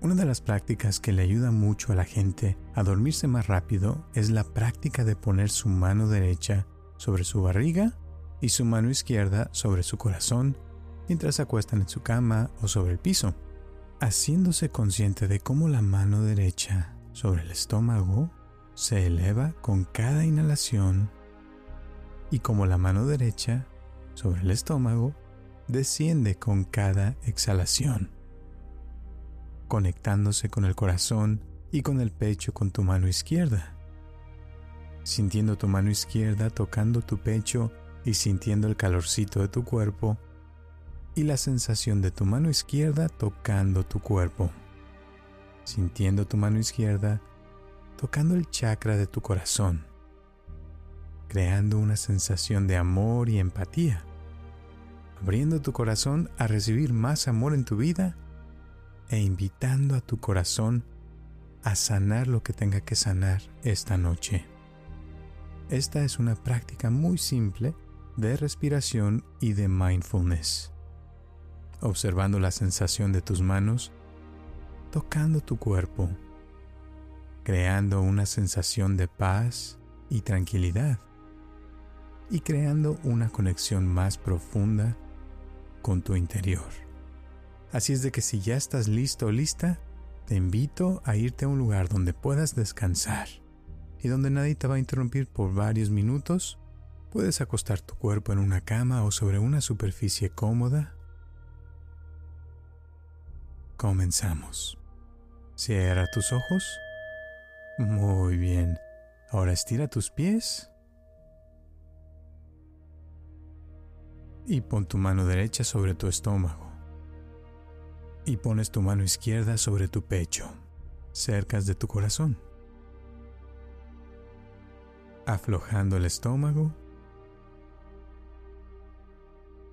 Una de las prácticas que le ayuda mucho a la gente a dormirse más rápido es la práctica de poner su mano derecha sobre su barriga y su mano izquierda sobre su corazón mientras se acuestan en su cama o sobre el piso, haciéndose consciente de cómo la mano derecha sobre el estómago se eleva con cada inhalación y cómo la mano derecha sobre el estómago desciende con cada exhalación conectándose con el corazón y con el pecho con tu mano izquierda. Sintiendo tu mano izquierda tocando tu pecho y sintiendo el calorcito de tu cuerpo y la sensación de tu mano izquierda tocando tu cuerpo. Sintiendo tu mano izquierda tocando el chakra de tu corazón, creando una sensación de amor y empatía, abriendo tu corazón a recibir más amor en tu vida e invitando a tu corazón a sanar lo que tenga que sanar esta noche. Esta es una práctica muy simple de respiración y de mindfulness. Observando la sensación de tus manos, tocando tu cuerpo, creando una sensación de paz y tranquilidad y creando una conexión más profunda con tu interior. Así es de que si ya estás listo o lista, te invito a irte a un lugar donde puedas descansar y donde nadie te va a interrumpir por varios minutos. Puedes acostar tu cuerpo en una cama o sobre una superficie cómoda. Comenzamos. Cierra tus ojos. Muy bien. Ahora estira tus pies. Y pon tu mano derecha sobre tu estómago y pones tu mano izquierda sobre tu pecho, cerca de tu corazón. Aflojando el estómago,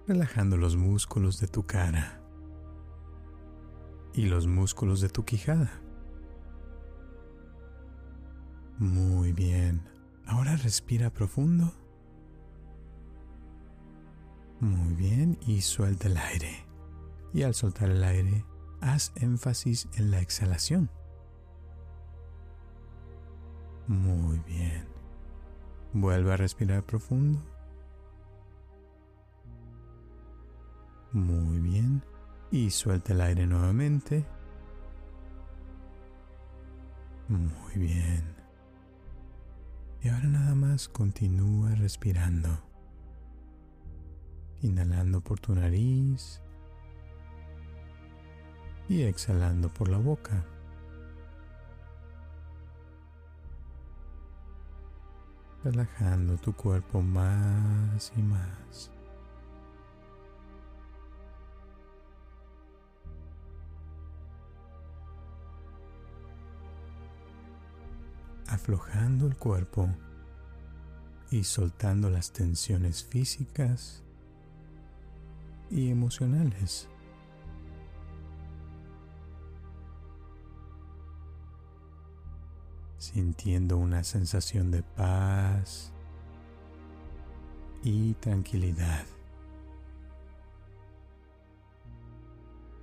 relajando los músculos de tu cara y los músculos de tu quijada. Muy bien. Ahora respira profundo. Muy bien y suelta el aire y al soltar el aire, haz énfasis en la exhalación. Muy bien. Vuelve a respirar profundo. Muy bien. Y suelta el aire nuevamente. Muy bien. Y ahora nada más continúa respirando. Inhalando por tu nariz y exhalando por la boca. Relajando tu cuerpo más y más. Aflojando el cuerpo y soltando las tensiones físicas y emocionales. Sintiendo una sensación de paz y tranquilidad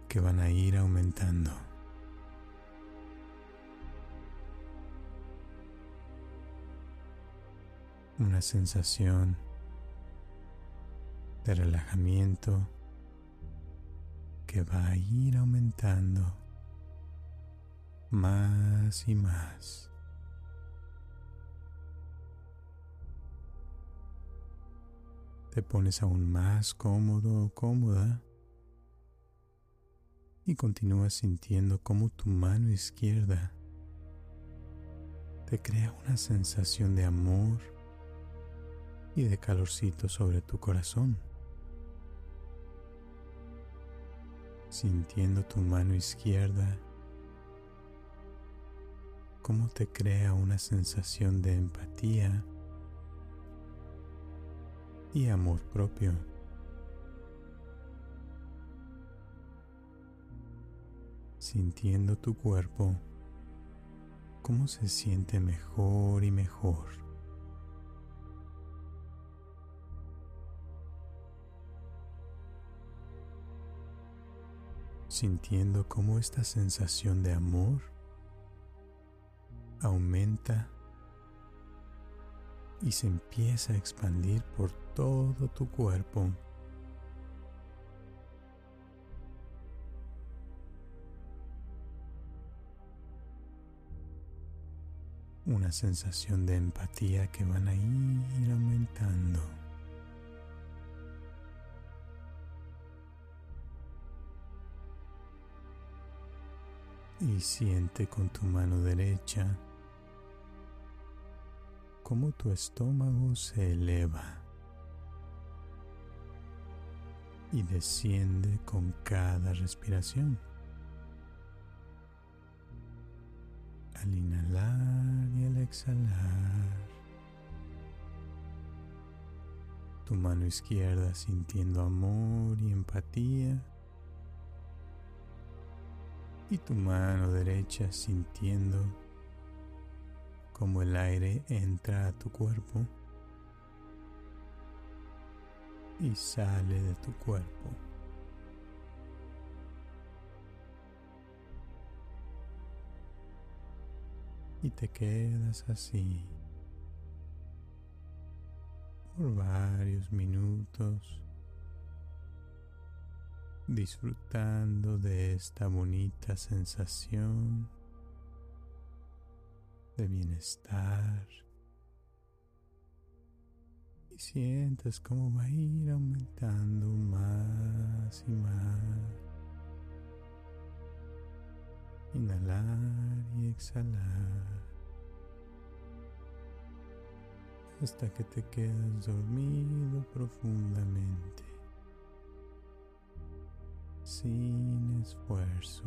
que van a ir aumentando. Una sensación de relajamiento que va a ir aumentando más y más. Te pones aún más cómodo o cómoda y continúas sintiendo como tu mano izquierda te crea una sensación de amor y de calorcito sobre tu corazón. Sintiendo tu mano izquierda cómo te crea una sensación de empatía y amor propio. Sintiendo tu cuerpo, cómo se siente mejor y mejor. Sintiendo cómo esta sensación de amor aumenta y se empieza a expandir por todo tu cuerpo. Una sensación de empatía que van a ir aumentando. Y siente con tu mano derecha cómo tu estómago se eleva y desciende con cada respiración. Al inhalar y al exhalar, tu mano izquierda sintiendo amor y empatía y tu mano derecha sintiendo como el aire entra a tu cuerpo y sale de tu cuerpo. Y te quedas así por varios minutos disfrutando de esta bonita sensación de bienestar. Y sientes cómo va a ir aumentando más y más. Inhalar y exhalar. Hasta que te quedas dormido profundamente. Sin esfuerzo.